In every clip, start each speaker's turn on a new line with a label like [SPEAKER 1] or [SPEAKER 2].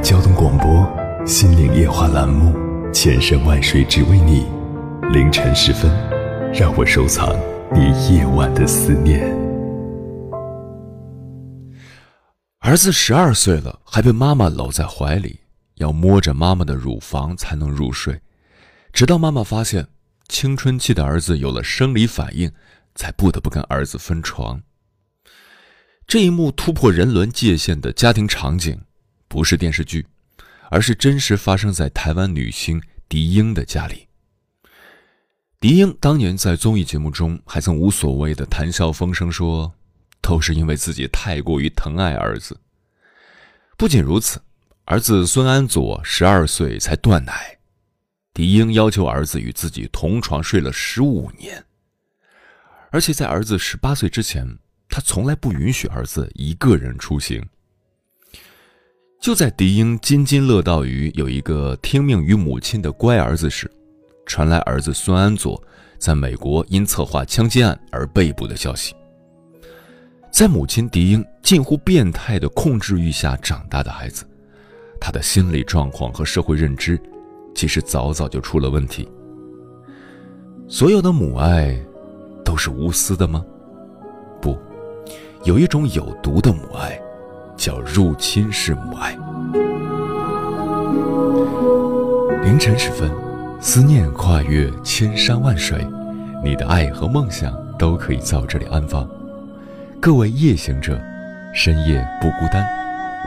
[SPEAKER 1] 交通广播《心灵夜话》栏目，千山万水只为你。凌晨时分，让我收藏你夜晚的思念。
[SPEAKER 2] 儿子十二岁了，还被妈妈搂在怀里，要摸着妈妈的乳房才能入睡。直到妈妈发现青春期的儿子有了生理反应，才不得不跟儿子分床。这一幕突破人伦界限的家庭场景，不是电视剧，而是真实发生在台湾女星狄英的家里。狄英当年在综艺节目中还曾无所谓的谈笑风生说：“都是因为自己太过于疼爱儿子。”不仅如此，儿子孙安佐十二岁才断奶，狄英要求儿子与自己同床睡了十五年，而且在儿子十八岁之前。他从来不允许儿子一个人出行。就在狄英津津乐道于有一个听命于母亲的乖儿子时，传来儿子孙安佐在美国因策划枪击案而被捕的消息。在母亲狄英近乎变态的控制欲下长大的孩子，他的心理状况和社会认知，其实早早就出了问题。所有的母爱，都是无私的吗？不。有一种有毒的母爱，叫入侵式母爱。凌晨时分，思念跨越千山万水，你的爱和梦想都可以在这里安放。各位夜行者，深夜不孤单。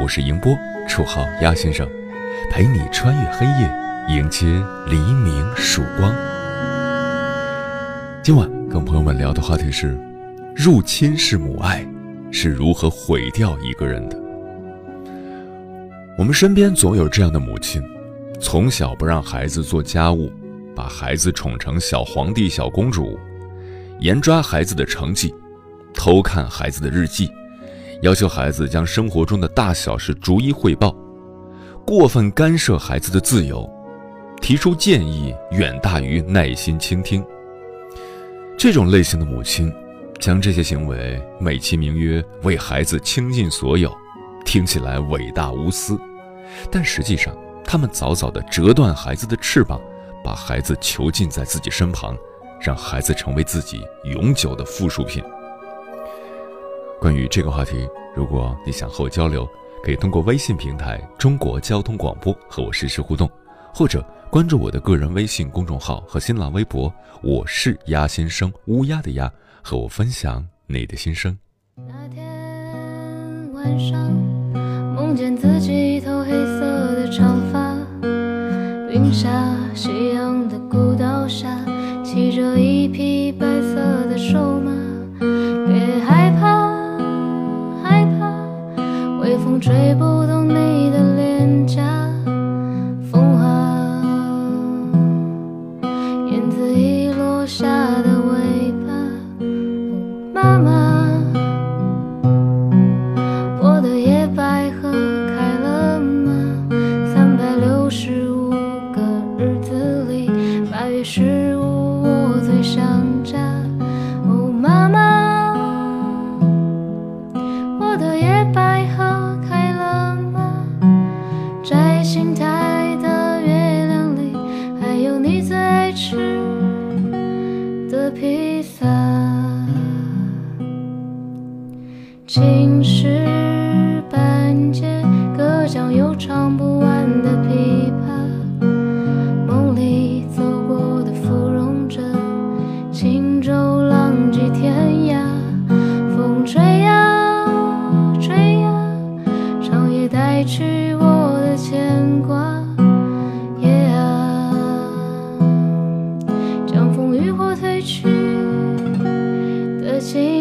[SPEAKER 2] 我是迎波，绰号鸭先生，陪你穿越黑夜，迎接黎明曙光。今晚跟朋友们聊的话题是：入侵式母爱。是如何毁掉一个人的？我们身边总有这样的母亲，从小不让孩子做家务，把孩子宠成小皇帝、小公主，严抓孩子的成绩，偷看孩子的日记，要求孩子将生活中的大小事逐一汇报，过分干涉孩子的自由，提出建议远大于耐心倾听。这种类型的母亲。将这些行为美其名曰为孩子倾尽所有，听起来伟大无私，但实际上，他们早早地折断孩子的翅膀，把孩子囚禁在自己身旁，让孩子成为自己永久的附属品。关于这个话题，如果你想和我交流，可以通过微信平台“中国交通广播”和我实时互动，或者关注我的个人微信公众号和新浪微博，我是鸭先生，乌鸦的鸭。和我分享你的心声。
[SPEAKER 3] 那天晚上，梦见自己一头黑色的长发，云下夕阳的古道下，骑着一匹白色的瘦马。别害怕，害怕，微风吹不动去我的牵挂耶啊江风雨火褪去
[SPEAKER 1] 的情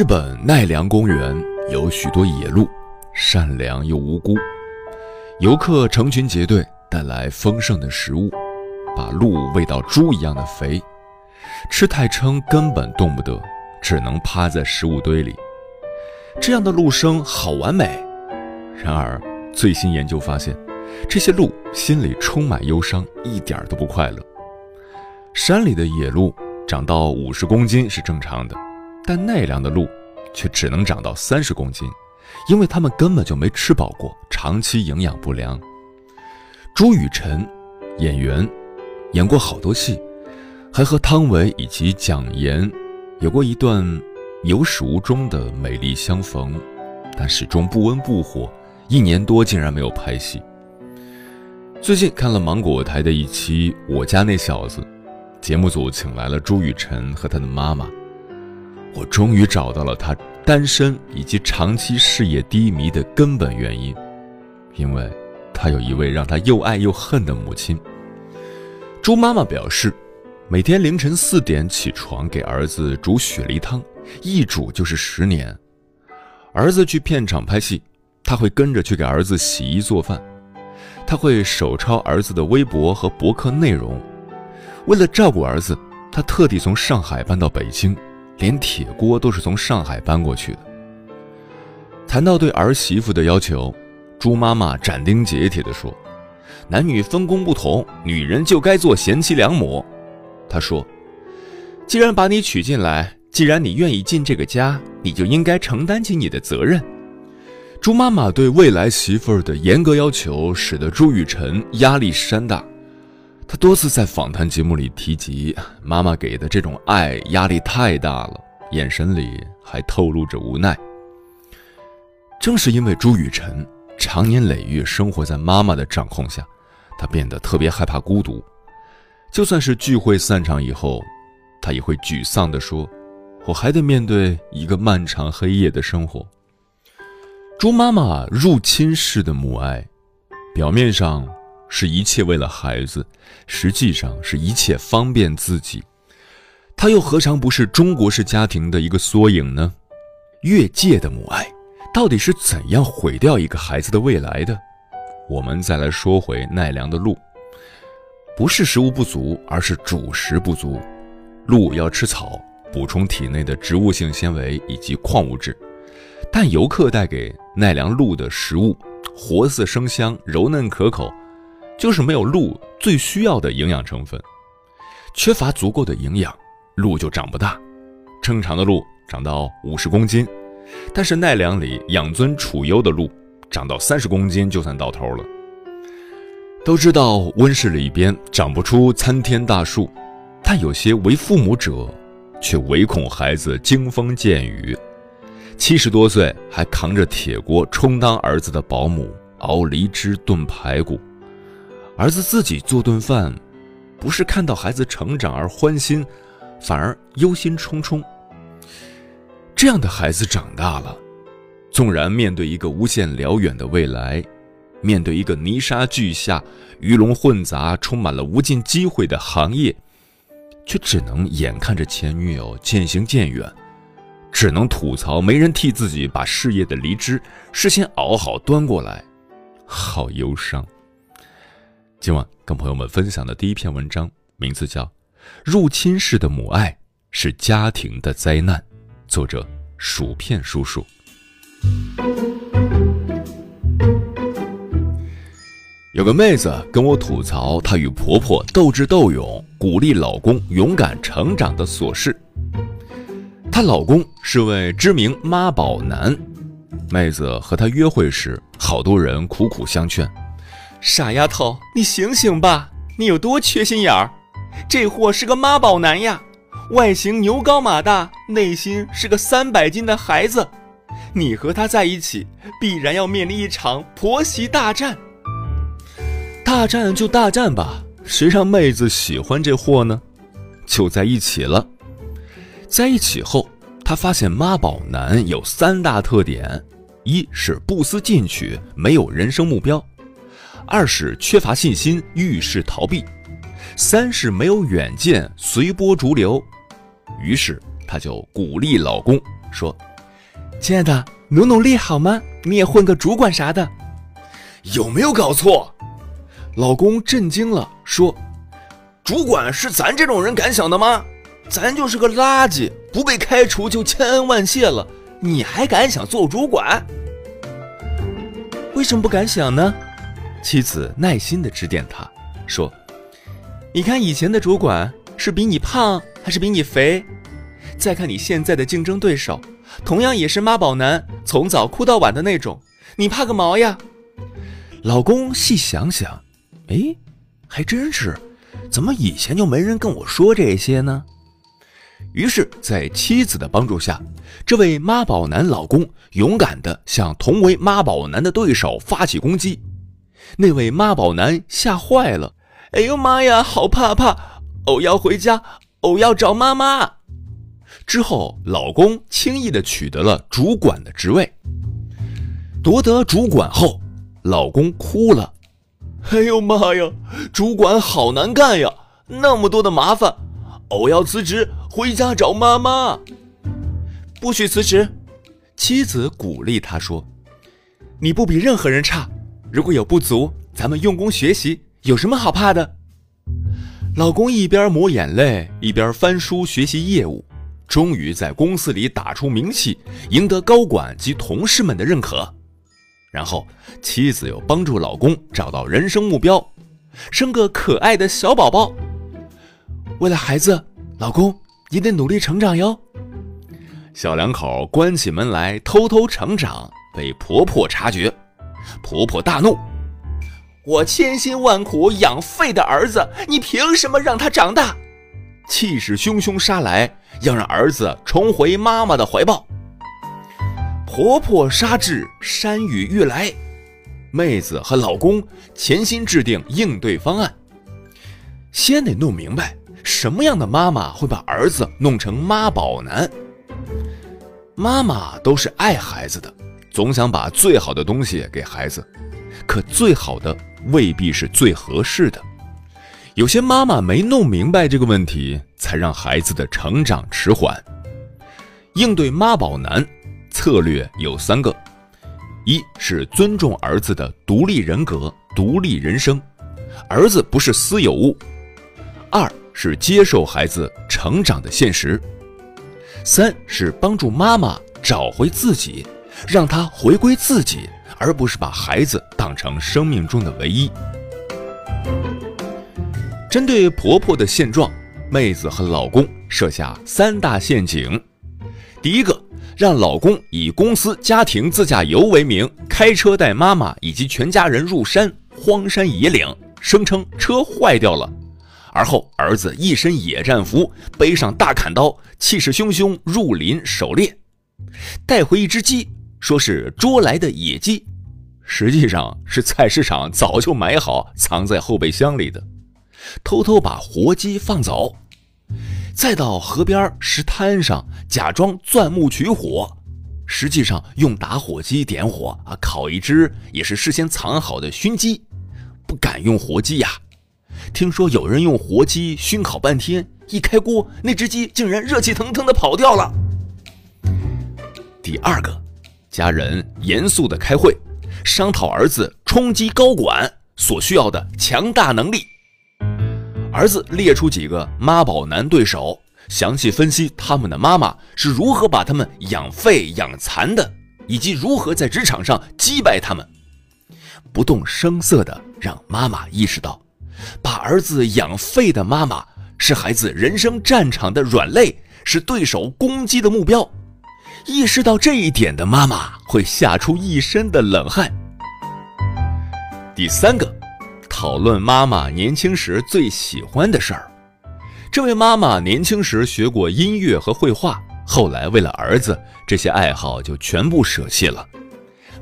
[SPEAKER 2] 日本奈良公园有许多野鹿，善良又无辜。游客成群结队带来丰盛的食物，把鹿喂到猪一样的肥，吃太撑根本动不得，只能趴在食物堆里。这样的鹿生好完美。然而，最新研究发现，这些鹿心里充满忧伤，一点都不快乐。山里的野鹿长到五十公斤是正常的。但奈良的鹿却只能长到三十公斤，因为它们根本就没吃饱过，长期营养不良。朱雨辰，演员，演过好多戏，还和汤唯以及蒋岩有过一段有始无终的美丽相逢，但始终不温不火，一年多竟然没有拍戏。最近看了芒果台的一期《我家那小子》，节目组请来了朱雨辰和他的妈妈。我终于找到了他单身以及长期事业低迷的根本原因，因为他有一位让他又爱又恨的母亲。朱妈妈表示，每天凌晨四点起床给儿子煮雪梨汤，一煮就是十年。儿子去片场拍戏，他会跟着去给儿子洗衣做饭，他会手抄儿子的微博和博客内容。为了照顾儿子，他特地从上海搬到北京。连铁锅都是从上海搬过去的。谈到对儿媳妇的要求，朱妈妈斩钉截铁地说：“男女分工不同，女人就该做贤妻良母。”她说：“既然把你娶进来，既然你愿意进这个家，你就应该承担起你的责任。”朱妈妈对未来媳妇儿的严格要求，使得朱雨辰压力山大。他多次在访谈节目里提及，妈妈给的这种爱压力太大了，眼神里还透露着无奈。正是因为朱雨辰长年累月生活在妈妈的掌控下，他变得特别害怕孤独。就算是聚会散场以后，他也会沮丧地说：“我还得面对一个漫长黑夜的生活。”朱妈妈入侵式的母爱，表面上。是一切为了孩子，实际上是一切方便自己。他又何尝不是中国式家庭的一个缩影呢？越界的母爱，到底是怎样毁掉一个孩子的未来的？我们再来说回奈良的鹿，不是食物不足，而是主食不足。鹿要吃草，补充体内的植物性纤维以及矿物质，但游客带给奈良鹿的食物，活色生香，柔嫩可口。就是没有鹿最需要的营养成分，缺乏足够的营养，鹿就长不大。正常的鹿长到五十公斤，但是奈良里养尊处优的鹿，长到三十公斤就算到头了。都知道温室里边长不出参天大树，但有些为父母者，却唯恐孩子惊风见雨，七十多岁还扛着铁锅充当儿子的保姆，熬梨汁炖排骨。儿子自己做顿饭，不是看到孩子成长而欢心，反而忧心忡忡。这样的孩子长大了，纵然面对一个无限辽远的未来，面对一个泥沙俱下、鱼龙混杂、充满了无尽机会的行业，却只能眼看着前女友渐行渐远，只能吐槽没人替自己把事业的梨汁事先熬好端过来。好忧伤。今晚跟朋友们分享的第一篇文章，名字叫《入侵式的母爱是家庭的灾难》，作者薯片叔叔。有个妹子跟我吐槽她与婆婆斗智斗勇、鼓励老公勇敢成长的琐事。她老公是位知名妈宝男，妹子和他约会时，好多人苦苦相劝：“
[SPEAKER 4] 傻丫头，你醒醒吧！你有多缺心眼儿？这货是个妈宝男呀，外形牛高马大，内心是个三百斤的孩子。你和他在一起，必然要面临一场婆媳大战。”
[SPEAKER 2] 大战就大战吧，谁让妹子喜欢这货呢？就在一起了。在一起后，他发现妈宝男有三大特点：一是不思进取，没有人生目标；二是缺乏信心，遇事逃避；三是没有远见，随波逐流。于是她就鼓励老公说：“
[SPEAKER 4] 亲爱的，努努力好吗？你也混个主管啥的。”
[SPEAKER 5] 有没有搞错？
[SPEAKER 2] 老公震惊了，说：“
[SPEAKER 5] 主管是咱这种人敢想的吗？咱就是个垃圾，不被开除就千恩万谢了，你还敢想做主管？
[SPEAKER 4] 为什么不敢想呢？”
[SPEAKER 2] 妻子耐心地指点他，说：“
[SPEAKER 4] 你看以前的主管是比你胖还是比你肥？再看你现在的竞争对手，同样也是妈宝男，从早哭到晚的那种，你怕个毛呀？”
[SPEAKER 2] 老公细想想。哎，还真是，怎么以前就没人跟我说这些呢？于是，在妻子的帮助下，这位妈宝男老公勇敢地向同为妈宝男的对手发起攻击。那位妈宝男吓坏了，
[SPEAKER 4] 哎呦妈呀，好怕怕！我要回家，我要找妈妈。
[SPEAKER 2] 之后，老公轻易地取得了主管的职位。夺得主管后，老公哭了。
[SPEAKER 5] 哎呦妈呀，主管好难干呀，那么多的麻烦，我要辞职回家找妈妈。
[SPEAKER 4] 不许辞职，妻子鼓励他说：“你不比任何人差，如果有不足，咱们用功学习，有什么好怕的？”
[SPEAKER 2] 老公一边抹眼泪，一边翻书学习业务，终于在公司里打出名气，赢得高管及同事们的认可。然后，妻子又帮助老公找到人生目标，生个可爱的小宝宝。
[SPEAKER 4] 为了孩子，老公你得努力成长哟。
[SPEAKER 2] 小两口关起门来偷偷成长，被婆婆察觉，婆婆大怒：“
[SPEAKER 4] 我千辛万苦养废的儿子，你凭什么让他长大？”
[SPEAKER 2] 气势汹汹杀来，要让儿子重回妈妈的怀抱。婆婆杀至，山雨欲来。妹子和老公潜心制定应对方案。先得弄明白，什么样的妈妈会把儿子弄成妈宝男？妈妈都是爱孩子的，总想把最好的东西给孩子，可最好的未必是最合适的。有些妈妈没弄明白这个问题，才让孩子的成长迟缓。应对妈宝男。策略有三个：一是尊重儿子的独立人格、独立人生，儿子不是私有物；二是接受孩子成长的现实；三是帮助妈妈找回自己，让他回归自己，而不是把孩子当成生命中的唯一。针对婆婆的现状，妹子和老公设下三大陷阱：第一个。让老公以公司家庭自驾游为名，开车带妈妈以及全家人入山荒山野岭，声称车坏掉了。而后儿子一身野战服，背上大砍刀，气势汹汹入林狩猎，带回一只鸡，说是捉来的野鸡，实际上是菜市场早就买好藏在后备箱里的，偷偷把活鸡放走。再到河边石滩上假装钻木取火，实际上用打火机点火啊，烤一只也是事先藏好的熏鸡，不敢用活鸡呀。听说有人用活鸡熏烤半天，一开锅，那只鸡竟然热气腾腾的跑掉了。第二个，家人严肃的开会，商讨儿子冲击高管所需要的强大能力。儿子列出几个妈宝男对手，详细分析他们的妈妈是如何把他们养废养残的，以及如何在职场上击败他们。不动声色地让妈妈意识到，把儿子养废的妈妈是孩子人生战场的软肋，是对手攻击的目标。意识到这一点的妈妈会吓出一身的冷汗。第三个，讨论妈妈年轻时最喜欢的事儿。这位妈妈年轻时学过音乐和绘画，后来为了儿子，这些爱好就全部舍弃了。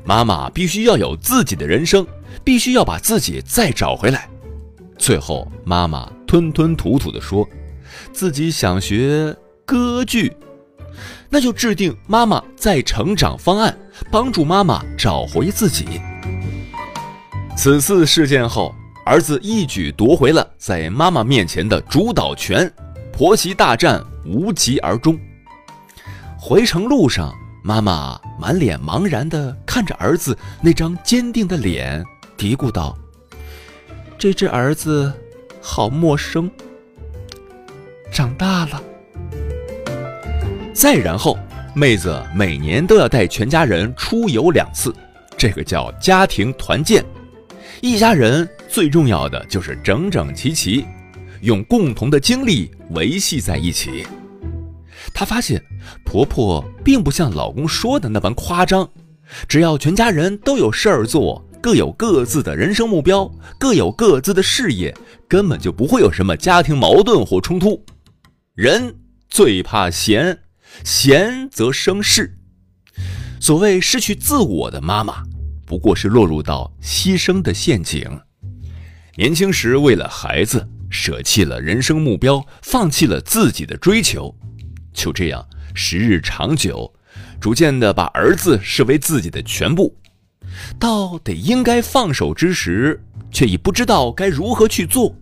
[SPEAKER 2] 妈妈必须要有自己的人生，必须要把自己再找回来。最后，妈妈吞吞吐吐地说，自己想学歌剧。那就制定妈妈再成长方案，帮助妈妈找回自己。此次事件后，儿子一举夺回了在妈妈面前的主导权，婆媳大战无疾而终。回程路上，妈妈满脸茫然地看着儿子那张坚定的脸，嘀咕道：“这只儿子，好陌生。长大了。”再然后，妹子每年都要带全家人出游两次，这个叫家庭团建。一家人最重要的就是整整齐齐，用共同的精力维系在一起。她发现，婆婆并不像老公说的那般夸张，只要全家人都有事儿做，各有各自的人生目标，各有各自的事业，根本就不会有什么家庭矛盾或冲突。人最怕闲。闲则生事。所谓失去自我的妈妈，不过是落入到牺牲的陷阱。年轻时为了孩子舍弃了人生目标，放弃了自己的追求，就这样时日长久，逐渐的把儿子视为自己的全部。到得应该放手之时，却已不知道该如何去做，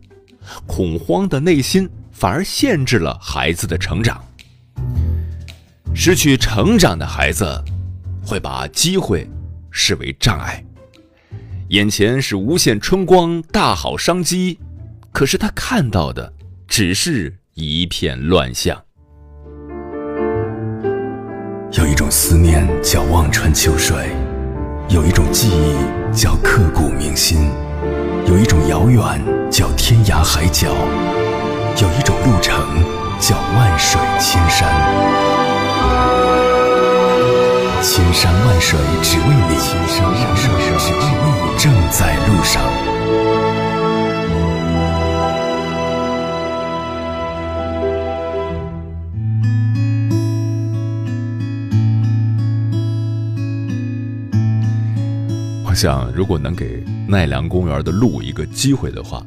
[SPEAKER 2] 恐慌的内心反而限制了孩子的成长。失去成长的孩子，会把机会视为障碍。眼前是无限春光、大好商机，可是他看到的只是一片乱象。
[SPEAKER 6] 有一种思念叫望穿秋水，有一种记忆叫刻骨铭心，有一种遥远叫天涯海角，有一种路程叫万水千山。千山万水只为你，千山万水只为你，正在路上。
[SPEAKER 7] 我想，如果能给奈良公园的鹿一个机会的话，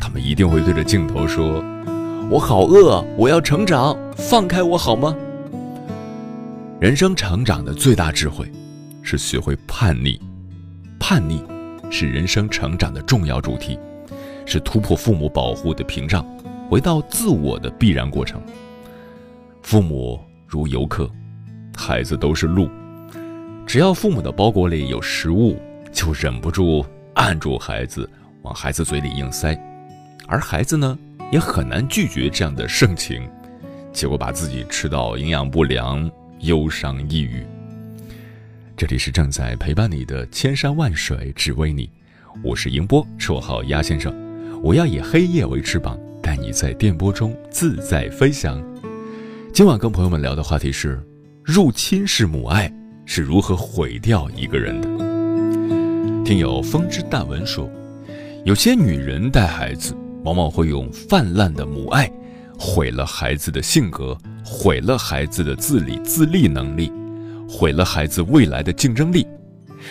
[SPEAKER 7] 他们一定会对着镜头说：“我好饿，我要成长，放开我好吗？”人生成长的最大智慧，是学会叛逆。叛逆是人生成长的重要主题，是突破父母保护的屏障，回到自我的必然过程。父母如游客，孩子都是路。只要父母的包裹里有食物，就忍不住按住孩子，往孩子嘴里硬塞，而孩子呢，也很难拒绝这样的盛情，结果把自己吃到营养不良。忧伤抑郁。这里是正在陪伴你的千山万水，只为你。我是迎波，绰号鸭先生。我要以黑夜为翅膀，带你在电波中自在飞翔。今晚跟朋友们聊的话题是：入侵式母爱是如何毁掉一个人的？听友风之淡文说，有些女人带孩子，往往会用泛滥的母爱。毁了孩子的性格，毁了孩子的自理自立能力，毁了孩子未来的竞争力。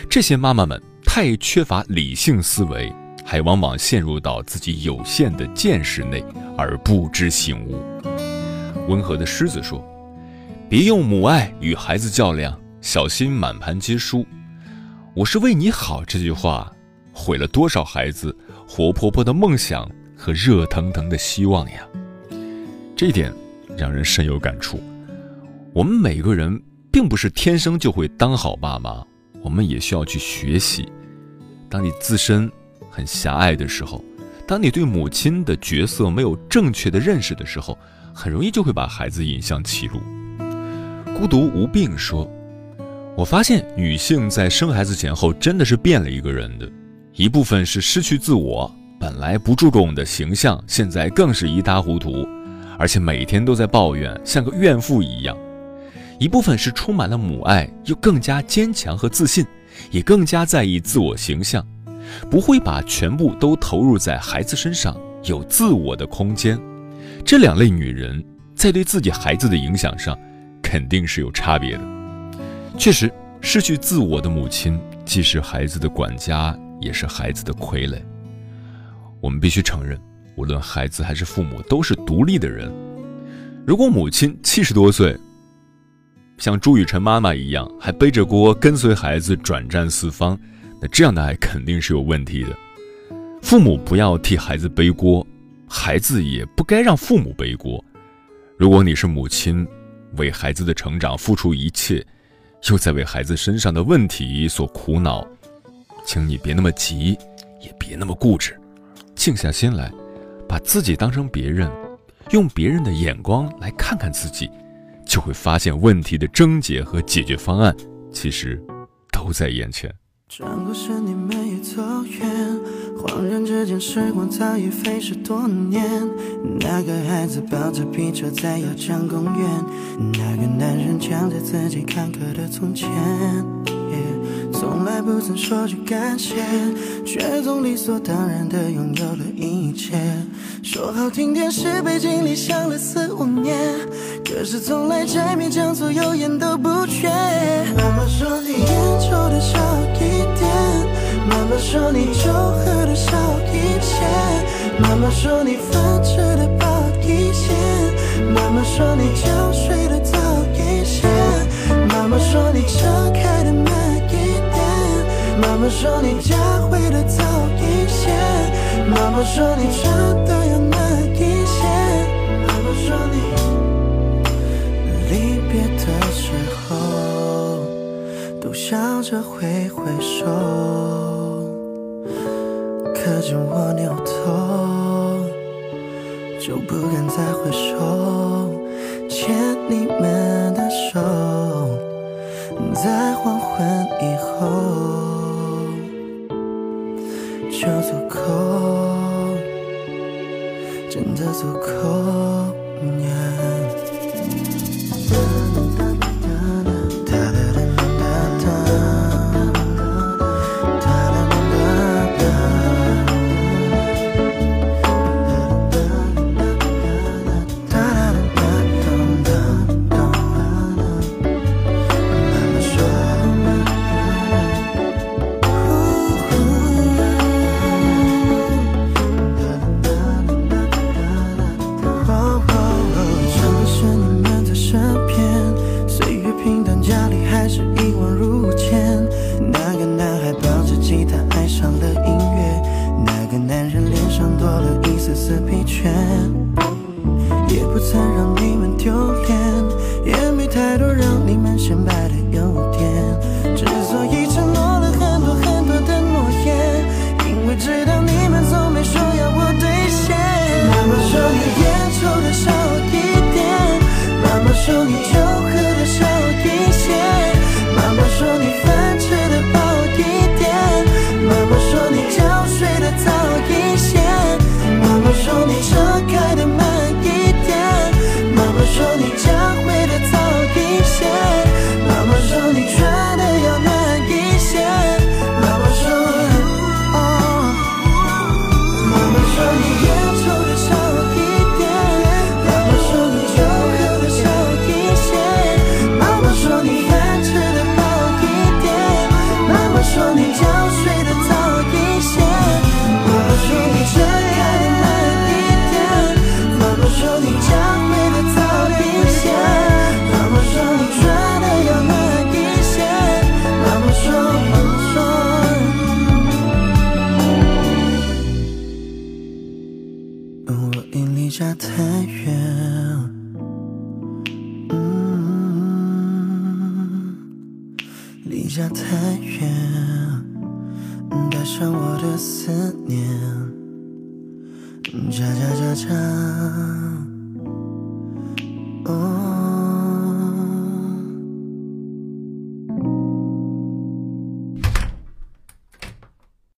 [SPEAKER 7] 这些妈妈们太缺乏理性思维，还往往陷入到自己有限的见识内而不知醒悟。温和的狮子说：“别用母爱与孩子较量，小心满盘皆输。”我是为你好这句话，毁了多少孩子活泼泼的梦想和热腾腾的希望呀！这一点让人深有感触。我们每个人并不是天生就会当好爸妈，
[SPEAKER 8] 我们也需要去学习。当你自身很狭隘的时候，当你对母亲的角色没有正确的认识的时候，很容易就会把孩子引向歧路。孤独无病说：“我发现女性在生孩子前后真的是变了一个人的，一部分是失去自我，本来不注重的形象，现在更是一塌糊涂，而且每天都在抱怨，像个怨妇一样；一部分是充满了母爱，又更加坚强和自信，也更加在意自我形象，不会把全部都投入在孩子身上，有自我的空间。这两类女人在对自己孩子的影响上。”肯定是有差别的。确实，失去自我的母亲既是孩子的管家，也是孩子的傀儡。我们必须承认，无论孩子还是父母，都是独立的人。如果母亲七十多岁，像朱雨辰妈妈一样，还背着锅跟随孩子转战四方，那这样的爱肯定是有问题的。父母不要替孩子背锅，孩子也不该让父母背锅。如果你是母亲，为孩子的成长付出一切，又在为孩子身上的问题所苦恼，请你别那么急，也别那么固执，静下心来，把自己当成别人，用别人的眼光来看看自己，就会发现问题的症结和解决方案其实都在眼前。转过身，你们也走远，恍然之间，时光早已飞逝多年。那个孩子抱着皮车在瑶江公园，那个男人讲着自己坎坷的从前。从来不曾说句感谢，却总理所当然的拥有了一切。说好听点是背井离乡了四五年，可是从来柴米酱醋油盐都不缺。妈妈说你烟抽的少一点，妈妈说你酒喝的少一些，妈妈说你饭吃的饱一些，妈妈说你觉睡得早一些，妈妈说你车开。妈说你家回的早一些，妈妈说你真的要慢一些，妈妈说你离别的时候都笑着挥挥手，可见我扭头就不敢再回首，牵你们的手，在黄昏太多让你们显摆的忧。说你